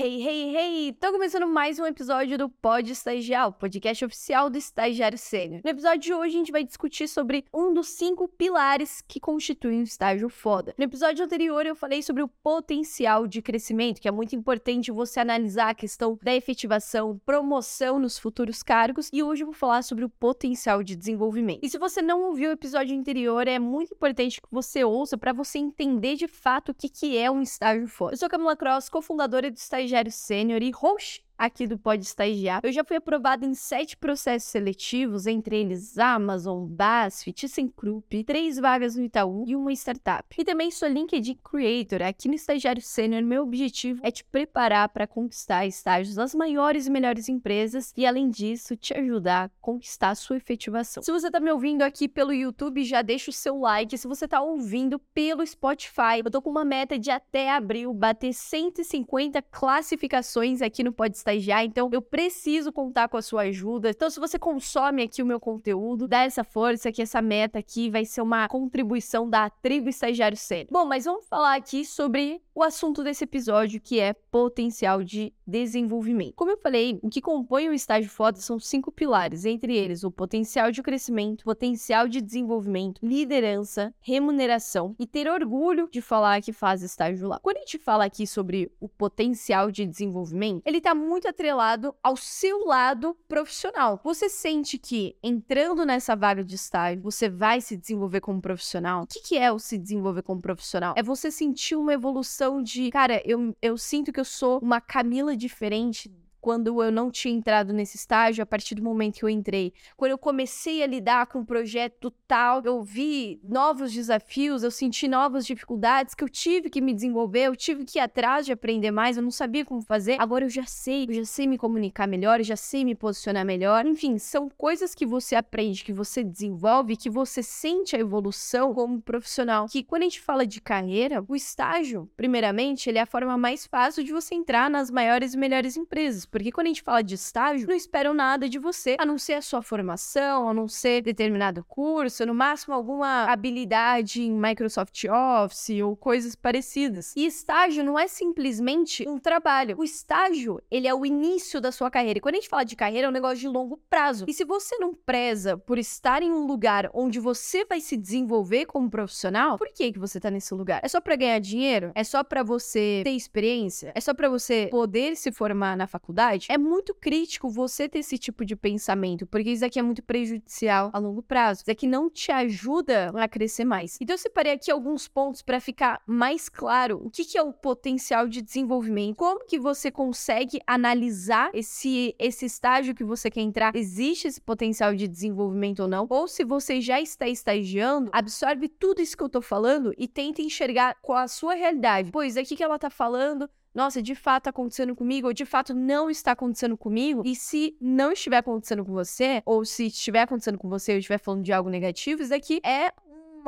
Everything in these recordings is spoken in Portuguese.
Hey, hey, hey! Tô começando mais um episódio do Pod Estagial, podcast oficial do Estagiário Sênior. No episódio de hoje, a gente vai discutir sobre um dos cinco pilares que constituem um estágio foda. No episódio anterior, eu falei sobre o potencial de crescimento, que é muito importante você analisar a questão da efetivação, promoção nos futuros cargos, e hoje eu vou falar sobre o potencial de desenvolvimento. E se você não ouviu o episódio anterior, é muito importante que você ouça para você entender de fato o que, que é um estágio foda. Eu sou Camila Cross, cofundadora do Estagiário estagiário sênior e host aqui do Pode Estagiar. Eu já fui aprovada em sete processos seletivos, entre eles Amazon, BASF, ThyssenKrupp, três vagas no Itaú e uma startup. E também sou LinkedIn Creator. Aqui no Estagiário Sênior, meu objetivo é te preparar para conquistar estágios das maiores e melhores empresas e, além disso, te ajudar a conquistar a sua efetivação. Se você está me ouvindo aqui pelo YouTube, já deixa o seu like. Se você está ouvindo pelo Spotify, eu tô com uma meta de até abril bater 150 classificações aqui no Pode estagiar, então eu preciso contar com a sua ajuda. Então, se você consome aqui o meu conteúdo, dá essa força que essa meta aqui vai ser uma contribuição da tribo estagiário sério. Bom, mas vamos falar aqui sobre o assunto desse episódio, que é potencial de desenvolvimento. Como eu falei, o que compõe o estágio foda são cinco pilares, entre eles o potencial de crescimento, potencial de desenvolvimento, liderança, remuneração e ter orgulho de falar que faz estágio lá. Quando a gente fala aqui sobre o potencial de desenvolvimento, ele está muito atrelado ao seu lado profissional. Você sente que entrando nessa vaga de estágio, você vai se desenvolver como profissional? O que, que é o se desenvolver como profissional? É você sentir uma evolução de, cara, eu, eu sinto que eu sou uma Camila diferente quando eu não tinha entrado nesse estágio, a partir do momento que eu entrei. Quando eu comecei a lidar com o projeto tal, eu vi novos desafios, eu senti novas dificuldades que eu tive que me desenvolver, eu tive que ir atrás de aprender mais, eu não sabia como fazer. Agora eu já sei, eu já sei me comunicar melhor, eu já sei me posicionar melhor. Enfim, são coisas que você aprende, que você desenvolve, que você sente a evolução como profissional. Que quando a gente fala de carreira, o estágio, primeiramente, ele é a forma mais fácil de você entrar nas maiores e melhores empresas porque quando a gente fala de estágio, não esperam nada de você, a não ser a sua formação, a não ser determinado curso, no máximo alguma habilidade em Microsoft Office ou coisas parecidas. E estágio não é simplesmente um trabalho. O estágio, ele é o início da sua carreira. E quando a gente fala de carreira, é um negócio de longo prazo. E se você não preza por estar em um lugar onde você vai se desenvolver como profissional, por que que você tá nesse lugar? É só para ganhar dinheiro? É só para você ter experiência? É só para você poder se formar na faculdade? Faculdade, é muito crítico você ter esse tipo de pensamento, porque isso aqui é muito prejudicial a longo prazo. Isso aqui não te ajuda a crescer mais. Então eu separei aqui alguns pontos para ficar mais claro o que, que é o potencial de desenvolvimento, como que você consegue analisar esse, esse estágio que você quer entrar, existe esse potencial de desenvolvimento ou não, ou se você já está estagiando, absorve tudo isso que eu tô falando e tenta enxergar qual a sua realidade. Pois aqui que ela tá falando nossa, de fato está acontecendo comigo, ou de fato não está acontecendo comigo. E se não estiver acontecendo com você, ou se estiver acontecendo com você, ou estiver falando de algo negativo, isso daqui é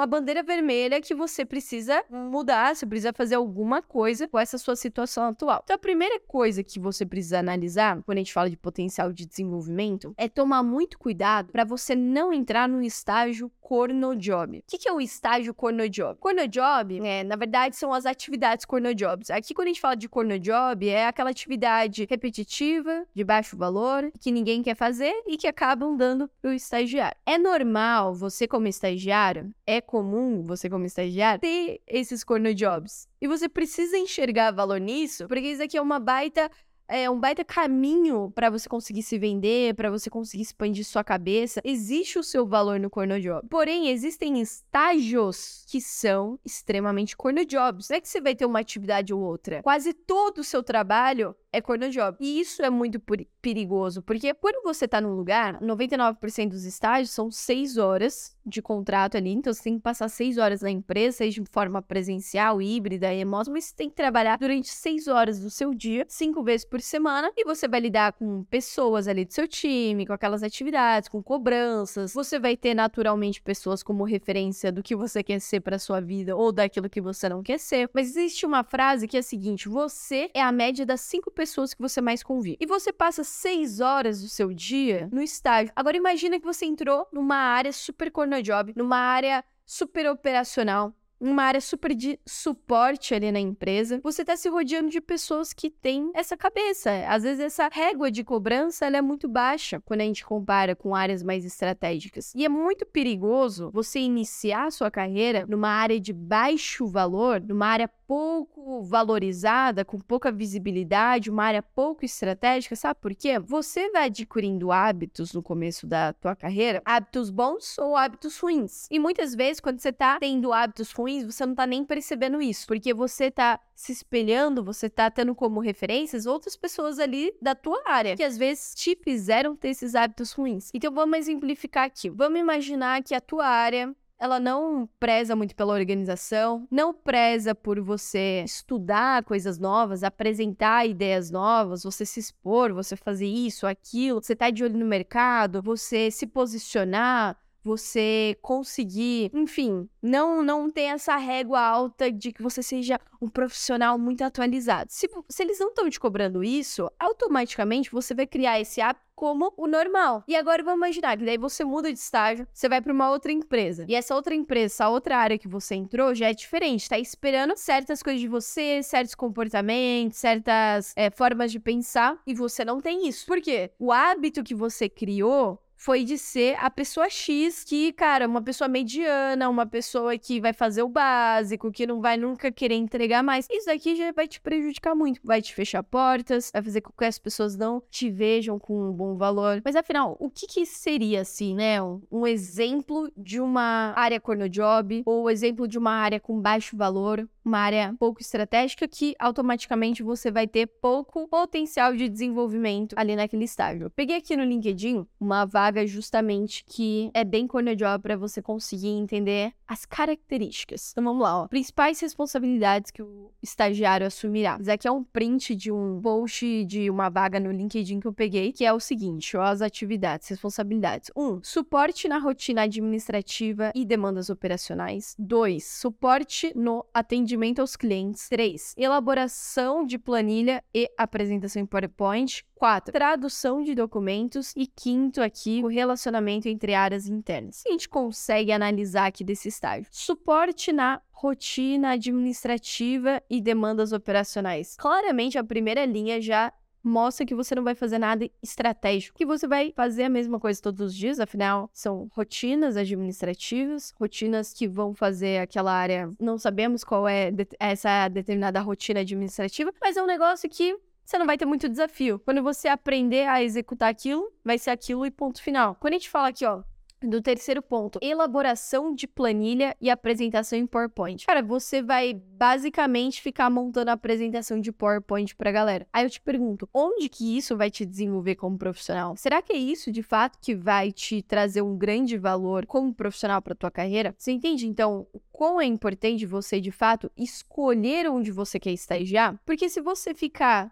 uma bandeira vermelha que você precisa mudar, você precisa fazer alguma coisa com essa sua situação atual. Então, a primeira coisa que você precisa analisar quando a gente fala de potencial de desenvolvimento é tomar muito cuidado para você não entrar no estágio corno job. O que, que é o estágio corno job? Corno job, é, na verdade, são as atividades corno jobs. Aqui, quando a gente fala de corno job, é aquela atividade repetitiva, de baixo valor, que ninguém quer fazer e que acabam dando pro estagiário. É normal você, como estagiário, é comum você, como estagiário, ter esses corno jobs. E você precisa enxergar valor nisso, porque isso aqui é uma baita é um baita caminho para você conseguir se vender, para você conseguir expandir sua cabeça. Existe o seu valor no corno job. Porém, existem estágios que são extremamente corno jobs. Não é que você vai ter uma atividade ou outra. Quase todo o seu trabalho é corno job. E isso é muito perigoso, porque quando você tá num lugar, 99% dos estágios são 6 horas de contrato ali, então você tem que passar 6 horas na empresa, seja de forma presencial, híbrida, remoto, mas você tem que trabalhar durante 6 horas do seu dia, 5 vezes por semana, e você vai lidar com pessoas ali do seu time, com aquelas atividades, com cobranças. Você vai ter naturalmente pessoas como referência do que você quer ser para sua vida ou daquilo que você não quer ser. Mas existe uma frase que é a seguinte: você é a média das 5 pessoas que você mais convive. E você passa seis horas do seu dia no estágio. Agora imagina que você entrou numa área super job, numa área super operacional, uma área super de suporte ali na empresa, você tá se rodeando de pessoas que têm essa cabeça. Às vezes essa régua de cobrança é muito baixa quando a gente compara com áreas mais estratégicas. E é muito perigoso você iniciar sua carreira numa área de baixo valor, numa área pouco valorizada, com pouca visibilidade, uma área pouco estratégica, sabe por quê? Você vai adquirindo hábitos no começo da tua carreira, hábitos bons ou hábitos ruins. E muitas vezes, quando você tá tendo hábitos ruins, você não tá nem percebendo isso, porque você tá se espelhando, você tá tendo como referências outras pessoas ali da tua área, que às vezes te fizeram ter esses hábitos ruins. Então vamos exemplificar aqui. Vamos imaginar que a tua área ela não preza muito pela organização, não preza por você estudar coisas novas, apresentar ideias novas, você se expor, você fazer isso, aquilo, você tá de olho no mercado, você se posicionar, você conseguir, enfim, não não ter essa régua alta de que você seja um profissional muito atualizado. Se, se eles não estão te cobrando isso, automaticamente você vai criar esse hábito como o normal. E agora vamos imaginar que daí você muda de estágio, você vai para uma outra empresa. E essa outra empresa, essa outra área que você entrou já é diferente, tá esperando certas coisas de você, certos comportamentos, certas é, formas de pensar, e você não tem isso. Por quê? O hábito que você criou foi de ser a pessoa X que, cara, uma pessoa mediana, uma pessoa que vai fazer o básico, que não vai nunca querer entregar mais. Isso daqui já vai te prejudicar muito, vai te fechar portas, vai fazer com que as pessoas não te vejam com um bom valor. Mas afinal, o que que seria assim, né? Um, exemplo de uma área corno job ou exemplo de uma área com baixo valor, uma área pouco estratégica que automaticamente você vai ter pouco potencial de desenvolvimento ali naquele estágio. Eu peguei aqui no LinkedIn uma vaga justamente que é bem corner job para você conseguir entender as características. Então vamos lá, ó. Principais responsabilidades que o estagiário assumirá. Isso aqui é um print de um post de uma vaga no LinkedIn que eu peguei, que é o seguinte, ó, as atividades, responsabilidades. 1. Um, suporte na rotina administrativa e demandas operacionais. 2. Suporte no atendimento aos clientes. 3. Elaboração de planilha e apresentação em PowerPoint. 4. Tradução de documentos. E quinto aqui, o relacionamento entre áreas internas. A gente consegue analisar aqui desse estágio. Suporte na rotina administrativa e demandas operacionais. Claramente, a primeira linha já mostra que você não vai fazer nada estratégico, que você vai fazer a mesma coisa todos os dias, afinal, são rotinas administrativas, rotinas que vão fazer aquela área, não sabemos qual é essa determinada rotina administrativa, mas é um negócio que você não vai ter muito desafio. Quando você aprender a executar aquilo, vai ser aquilo e ponto final. Quando a gente fala aqui, ó, do terceiro ponto, elaboração de planilha e apresentação em PowerPoint. Cara, você vai basicamente ficar montando a apresentação de PowerPoint pra galera. Aí eu te pergunto, onde que isso vai te desenvolver como profissional? Será que é isso de fato que vai te trazer um grande valor como profissional para tua carreira? Você entende então o quão é importante você de fato escolher onde você quer estagiar? Porque se você ficar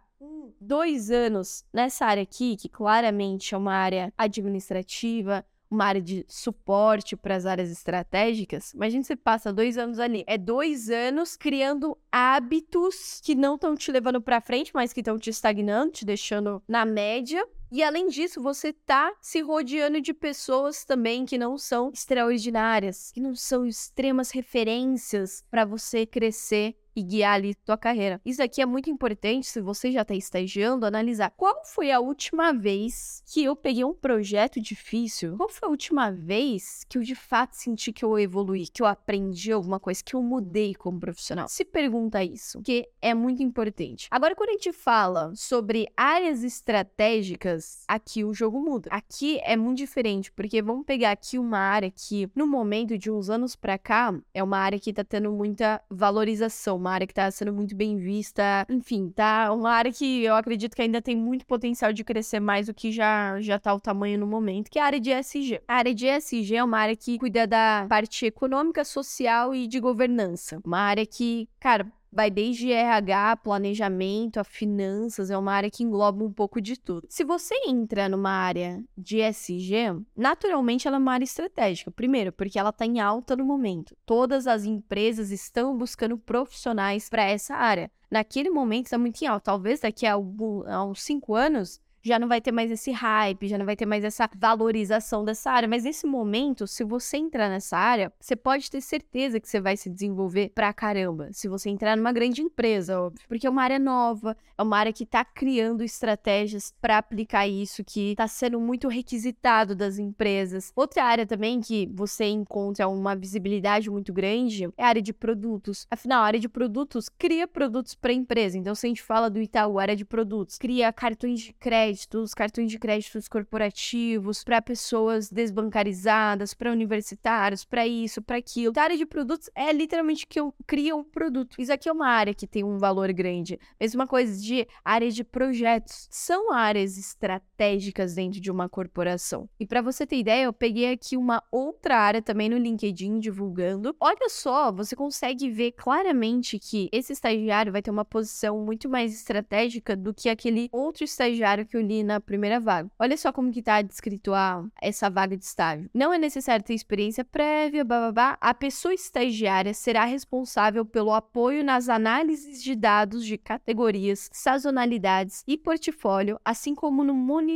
dois anos nessa área aqui, que claramente é uma área administrativa, uma área de suporte para as áreas estratégicas, imagina você passa dois anos ali. É dois anos criando hábitos que não estão te levando para frente, mas que estão te estagnando, te deixando na média. E além disso, você tá se rodeando de pessoas também que não são extraordinárias, que não são extremas referências para você crescer e guiar ali tua carreira. Isso aqui é muito importante se você já está estagiando, analisar qual foi a última vez que eu peguei um projeto difícil? Qual foi a última vez que eu de fato senti que eu evolui, que eu aprendi alguma coisa, que eu mudei como profissional? Se pergunta isso, que é muito importante. Agora, quando a gente fala sobre áreas estratégicas, aqui o jogo muda. Aqui é muito diferente, porque vamos pegar aqui uma área que, no momento de uns anos para cá, é uma área que está tendo muita valorização, uma área que está sendo muito bem vista. Enfim, tá uma área que eu acredito que ainda tem muito potencial de crescer mais do que já, já tá o tamanho no momento, que é a área de ESG. A área de ESG é uma área que cuida da parte econômica, social e de governança. Uma área que, cara, vai desde RH, planejamento, a finanças, é uma área que engloba um pouco de tudo. Se você entra numa área de SG, naturalmente ela é uma área estratégica. Primeiro, porque ela está em alta no momento. Todas as empresas estão buscando profissionais para essa área. Naquele momento está muito em alta. Talvez daqui a, a uns cinco anos já não vai ter mais esse hype, já não vai ter mais essa valorização dessa área. Mas nesse momento, se você entrar nessa área, você pode ter certeza que você vai se desenvolver pra caramba. Se você entrar numa grande empresa, óbvio. Porque é uma área nova, é uma área que tá criando estratégias para aplicar isso, que tá sendo muito requisitado das empresas. Outra área também que você encontra uma visibilidade muito grande é a área de produtos. Afinal, a área de produtos cria produtos para empresa. Então, se a gente fala do Itaú, área de produtos, cria cartões de crédito créditos, cartões de créditos corporativos para pessoas desbancarizadas, para universitários, para isso, para aquilo. A área de produtos é literalmente que eu crio um produto. Isso aqui é uma área que tem um valor grande. Mesma coisa de área de projetos. São áreas estratégicas dentro de uma corporação. E para você ter ideia, eu peguei aqui uma outra área também no LinkedIn divulgando. Olha só, você consegue ver claramente que esse estagiário vai ter uma posição muito mais estratégica do que aquele outro estagiário que eu li na primeira vaga. Olha só como que tá descrito a, essa vaga de estágio. Não é necessário ter experiência prévia, babá. A pessoa estagiária será responsável pelo apoio nas análises de dados de categorias, sazonalidades e portfólio, assim como no monitoramento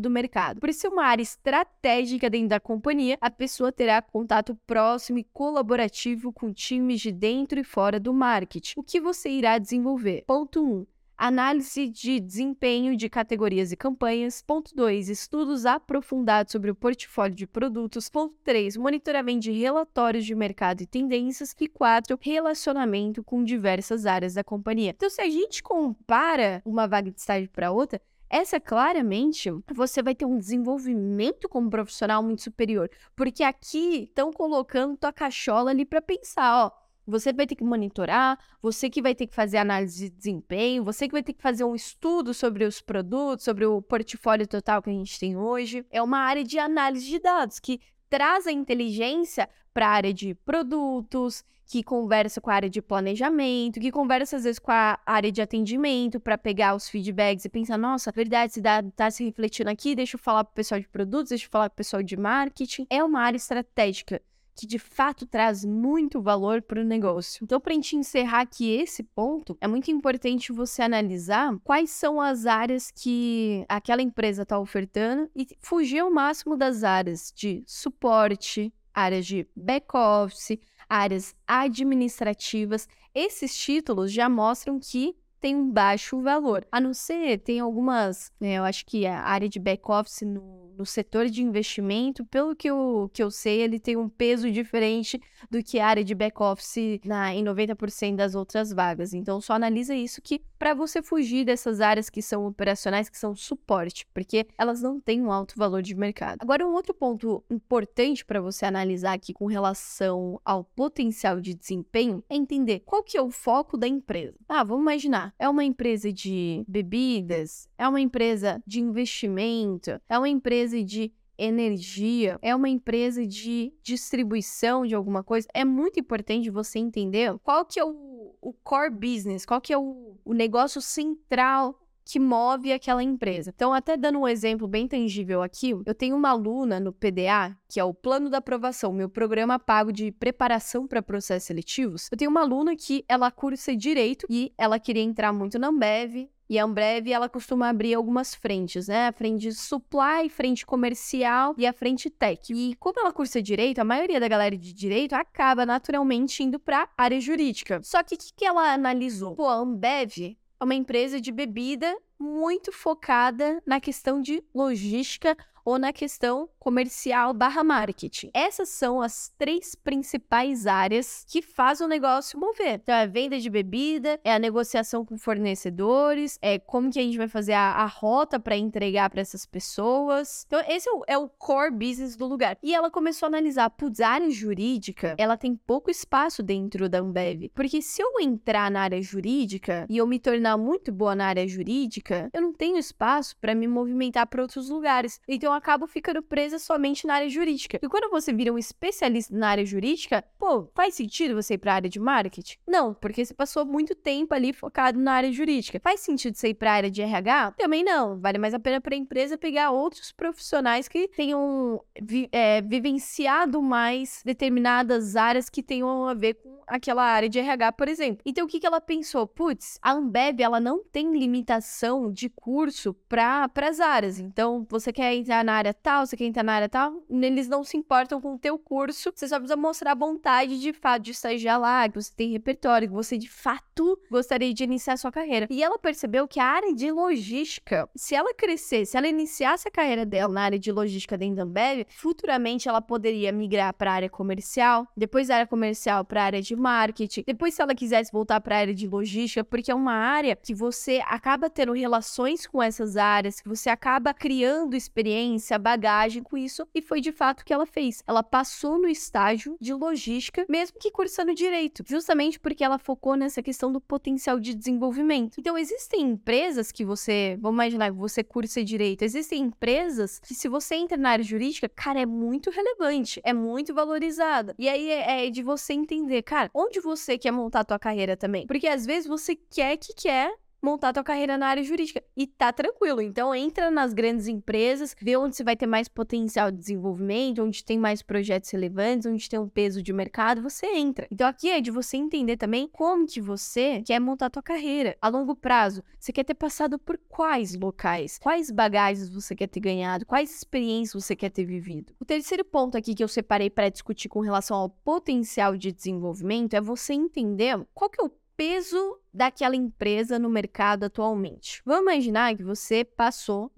do mercado. Por ser uma área estratégica dentro da companhia, a pessoa terá contato próximo e colaborativo com times de dentro e fora do marketing. O que você irá desenvolver? Ponto 1. Um, Análise de desempenho de categorias e campanhas. Ponto 2. Estudos aprofundados sobre o portfólio de produtos. Ponto 3. Monitoramento de relatórios de mercado e tendências. E 4. Relacionamento com diversas áreas da companhia. Então, se a gente compara uma vaga de estágio para outra, essa claramente você vai ter um desenvolvimento como profissional muito superior, porque aqui estão colocando tua cachola ali para pensar, ó, você vai ter que monitorar, você que vai ter que fazer análise de desempenho, você que vai ter que fazer um estudo sobre os produtos, sobre o portfólio total que a gente tem hoje. É uma área de análise de dados que traz a inteligência para a área de produtos, que conversa com a área de planejamento, que conversa às vezes com a área de atendimento para pegar os feedbacks e pensar, nossa, verdade, esse dado está se refletindo aqui, deixa eu falar para o pessoal de produtos, deixa eu falar para o pessoal de marketing. É uma área estratégica que de fato traz muito valor para o negócio. Então, para a gente encerrar aqui esse ponto, é muito importante você analisar quais são as áreas que aquela empresa está ofertando e fugir ao máximo das áreas de suporte, áreas de back-office, áreas administrativas. Esses títulos já mostram que tem um baixo valor. A não ser, tem algumas, né, eu acho que a área de back-office no no setor de investimento, pelo que eu, que eu sei, ele tem um peso diferente do que a área de back-office em 90% das outras vagas. Então, só analisa isso que para você fugir dessas áreas que são operacionais, que são suporte, porque elas não têm um alto valor de mercado. Agora, um outro ponto importante para você analisar aqui com relação ao potencial de desempenho é entender qual que é o foco da empresa. Ah, vamos imaginar, é uma empresa de bebidas, é uma empresa de investimento, é uma empresa de energia, é uma empresa de distribuição de alguma coisa, é muito importante você entender qual que é o, o core business, qual que é o, o negócio central que move aquela empresa. Então, até dando um exemplo bem tangível aqui, eu tenho uma aluna no PDA, que é o Plano da Aprovação, meu programa pago de preparação para processos seletivos. Eu tenho uma aluna que ela cursa direito e ela queria entrar muito na Ambev, e a Ambev, ela costuma abrir algumas frentes, né? A frente supply, frente comercial e a frente tech. E como ela cursa direito, a maioria da galera de direito acaba naturalmente indo para área jurídica. Só que o que, que ela analisou? Pô, a Ambev é uma empresa de bebida muito focada na questão de logística ou na questão comercial barra marketing. Essas são as três principais áreas que fazem o negócio mover. Então, é a venda de bebida, é a negociação com fornecedores, é como que a gente vai fazer a, a rota para entregar para essas pessoas. Então, esse é o, é o, core business do lugar. E ela começou a analisar, putz, a área jurídica, ela tem pouco espaço dentro da Ambev. Porque se eu entrar na área jurídica e eu me tornar muito boa na área jurídica, eu não tenho espaço para me movimentar para outros lugares. Então, eu acabo ficando presa somente na área jurídica. E quando você vira um especialista na área jurídica, pô, faz sentido você ir para a área de marketing? Não, porque você passou muito tempo ali focado na área jurídica. Faz sentido você ir para a área de RH? Também não. Vale mais a pena para a empresa pegar outros profissionais que tenham vi, é, vivenciado mais determinadas áreas que tenham a ver com aquela área de RH, por exemplo. Então, o que, que ela pensou? Putz, a Ambev, ela não tem limitação de curso para as áreas. Então, você quer entrar na área tal, você quer entrar na área tal, eles não se importam com o teu curso. Você só precisa mostrar vontade de fato de estagiar lá, que você tem repertório, que você de fato gostaria de iniciar a sua carreira. E ela percebeu que a área de logística, se ela crescesse, se ela iniciasse a carreira dela na área de logística dentro da Ambev, futuramente ela poderia migrar para a área comercial, depois da área comercial para a área de marketing, depois se ela quisesse voltar para a área de logística, porque é uma área que você acaba tendo relações com essas áreas, que você acaba criando experiência, bagagem com isso, e foi de fato que ela fez. Ela passou no estágio de logística, mesmo que cursando direito, justamente porque ela focou nessa questão do potencial de desenvolvimento. Então, existem empresas que você, vamos imaginar que você cursa direito, existem empresas que se você entra na área jurídica, cara, é muito relevante, é muito valorizada. E aí é, é de você entender, cara, onde você quer montar a tua carreira também. Porque às vezes você quer que quer montar tua carreira na área jurídica. E tá tranquilo. Então entra nas grandes empresas, vê onde você vai ter mais potencial de desenvolvimento, onde tem mais projetos relevantes, onde tem um peso de mercado, você entra. Então aqui é de você entender também como que você quer montar tua carreira a longo prazo. Você quer ter passado por quais locais? Quais bagagens você quer ter ganhado? Quais experiências você quer ter vivido? O terceiro ponto aqui que eu separei para discutir com relação ao potencial de desenvolvimento é você entender qual que é o peso daquela empresa no mercado atualmente. Vamos imaginar que você passou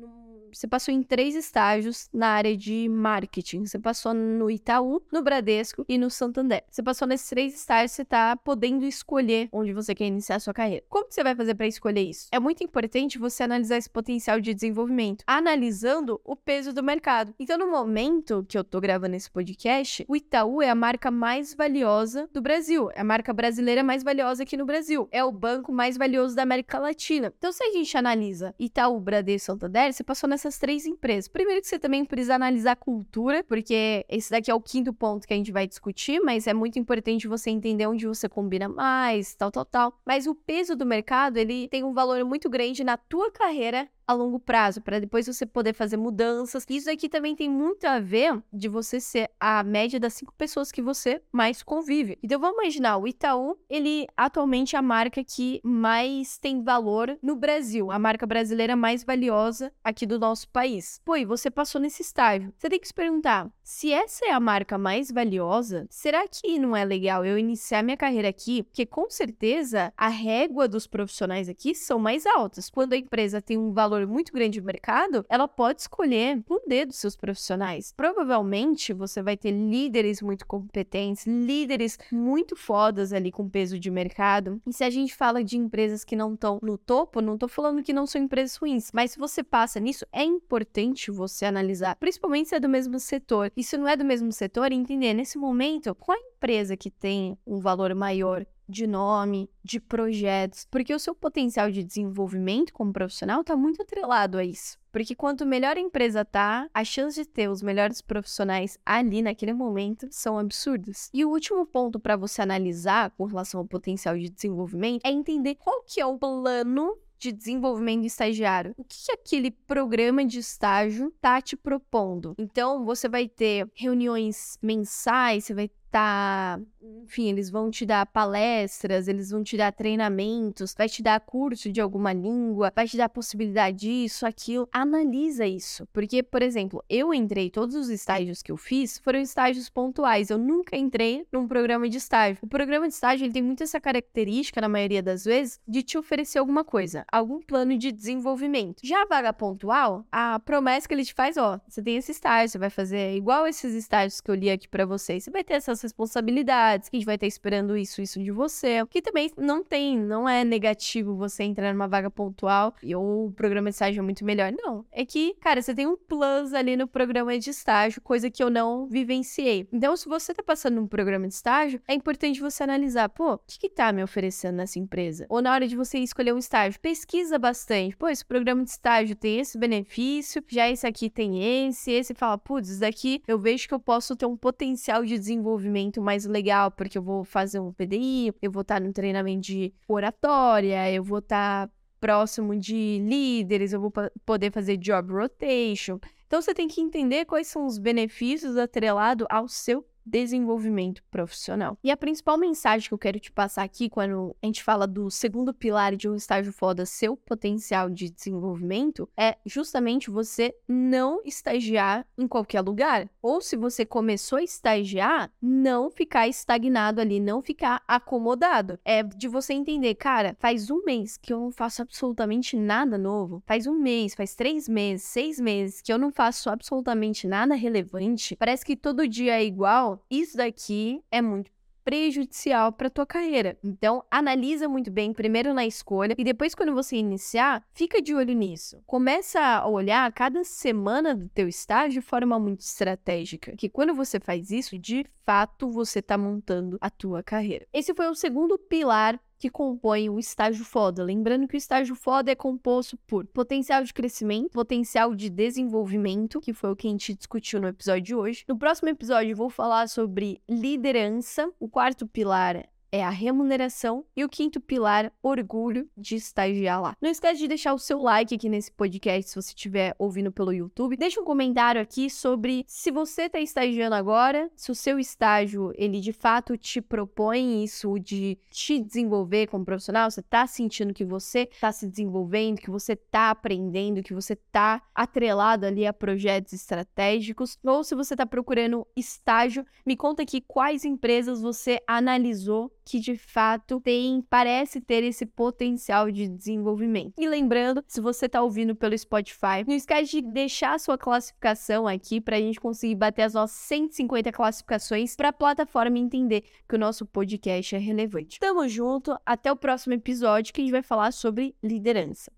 você passou em três estágios na área de marketing. Você passou no Itaú, no Bradesco e no Santander. Você passou nesses três estágios, você está podendo escolher onde você quer iniciar a sua carreira. Como que você vai fazer para escolher isso? É muito importante você analisar esse potencial de desenvolvimento, analisando o peso do mercado. Então, no momento que eu tô gravando esse podcast, o Itaú é a marca mais valiosa do Brasil. É a marca brasileira mais valiosa aqui no Brasil. É o banco mais valioso da América Latina. Então, se a gente analisa Itaú, Bradesco e Santander, você passou nessa essas três empresas. Primeiro que você também precisa analisar a cultura, porque esse daqui é o quinto ponto que a gente vai discutir, mas é muito importante você entender onde você combina mais, tal, tal, tal. Mas o peso do mercado, ele tem um valor muito grande na tua carreira a longo prazo, para depois você poder fazer mudanças. Isso aqui também tem muito a ver de você ser a média das cinco pessoas que você mais convive. Então vamos imaginar, o Itaú, ele atualmente é a marca que mais tem valor no Brasil, a marca brasileira mais valiosa aqui do nosso país. Pô, e você passou nesse estágio. Você tem que se perguntar, se essa é a marca mais valiosa, será que não é legal eu iniciar minha carreira aqui? Porque com certeza a régua dos profissionais aqui são mais altas. Quando a empresa tem um valor valor muito grande de mercado, ela pode escolher o dedo seus profissionais. Provavelmente você vai ter líderes muito competentes, líderes muito fodas ali com peso de mercado. E se a gente fala de empresas que não estão no topo, não tô falando que não são empresas ruins, mas se você passa nisso, é importante você analisar, principalmente se é do mesmo setor. E se não é do mesmo setor, entender nesse momento qual a empresa que tem um valor maior de nome, de projetos, porque o seu potencial de desenvolvimento como profissional está muito atrelado a isso. Porque quanto melhor a empresa tá, a chance de ter os melhores profissionais ali naquele momento são absurdas. E o último ponto para você analisar com relação ao potencial de desenvolvimento é entender qual que é o plano de desenvolvimento estagiário. O que, que aquele programa de estágio tá te propondo? Então, você vai ter reuniões mensais, você vai tá enfim, eles vão te dar palestras, eles vão te dar treinamentos, vai te dar curso de alguma língua, vai te dar possibilidade disso, aquilo. Analisa isso. Porque, por exemplo, eu entrei, todos os estágios que eu fiz foram estágios pontuais. Eu nunca entrei num programa de estágio. O programa de estágio ele tem muito essa característica, na maioria das vezes, de te oferecer alguma coisa, algum plano de desenvolvimento. Já a vaga pontual, a promessa que ele te faz, ó, você tem esse estágio, você vai fazer igual esses estágios que eu li aqui para vocês. Você vai ter essas responsabilidades, que a gente vai estar esperando isso, isso de você. Que também não tem, não é negativo você entrar numa vaga pontual e o programa de estágio é muito melhor. Não. É que, cara, você tem um plus ali no programa de estágio, coisa que eu não vivenciei. Então, se você tá passando um programa de estágio, é importante você analisar, pô, o que, que tá me oferecendo nessa empresa? Ou na hora de você escolher um estágio, pesquisa bastante. Pô, esse programa de estágio tem esse benefício, já esse aqui tem esse, esse fala, putz, daqui eu vejo que eu posso ter um potencial de desenvolvimento mais legal, porque eu vou fazer um PDI, eu vou estar no treinamento de oratória, eu vou estar próximo de líderes, eu vou poder fazer job rotation. Então você tem que entender quais são os benefícios atrelados ao seu desenvolvimento profissional. E a principal mensagem que eu quero te passar aqui quando a gente fala do segundo pilar de um estágio foda, seu potencial de desenvolvimento, é justamente você não estagiar em qualquer lugar. Ou se você começou a estagiar, não ficar estagnado ali, não ficar acomodado. É de você entender, cara, faz um mês que eu não faço absolutamente nada novo. Faz um mês, faz três meses, seis meses que eu não faço absolutamente nada relevante. Parece que todo dia é igual isso daqui é muito prejudicial para tua carreira. Então, analisa muito bem primeiro na escolha e depois quando você iniciar, fica de olho nisso. Começa a olhar cada semana do teu estágio de forma muito estratégica, que quando você faz isso, de fato você está montando a tua carreira. Esse foi o segundo pilar que compõem o estágio foda. Lembrando que o estágio foda é composto por potencial de crescimento, potencial de desenvolvimento, que foi o que a gente discutiu no episódio de hoje. No próximo episódio, eu vou falar sobre liderança. O quarto pilar é a remuneração. E o quinto pilar, orgulho de estagiar lá. Não esquece de deixar o seu like aqui nesse podcast se você estiver ouvindo pelo YouTube. Deixa um comentário aqui sobre se você está estagiando agora, se o seu estágio, ele de fato te propõe isso de te desenvolver como profissional, você está sentindo que você está se desenvolvendo, que você está aprendendo, que você está atrelado ali a projetos estratégicos, ou se você está procurando estágio, me conta aqui quais empresas você analisou que de fato tem, parece ter esse potencial de desenvolvimento. E lembrando, se você está ouvindo pelo Spotify, não esquece de deixar a sua classificação aqui para a gente conseguir bater as nossas 150 classificações para a plataforma entender que o nosso podcast é relevante. Tamo junto, até o próximo episódio que a gente vai falar sobre liderança.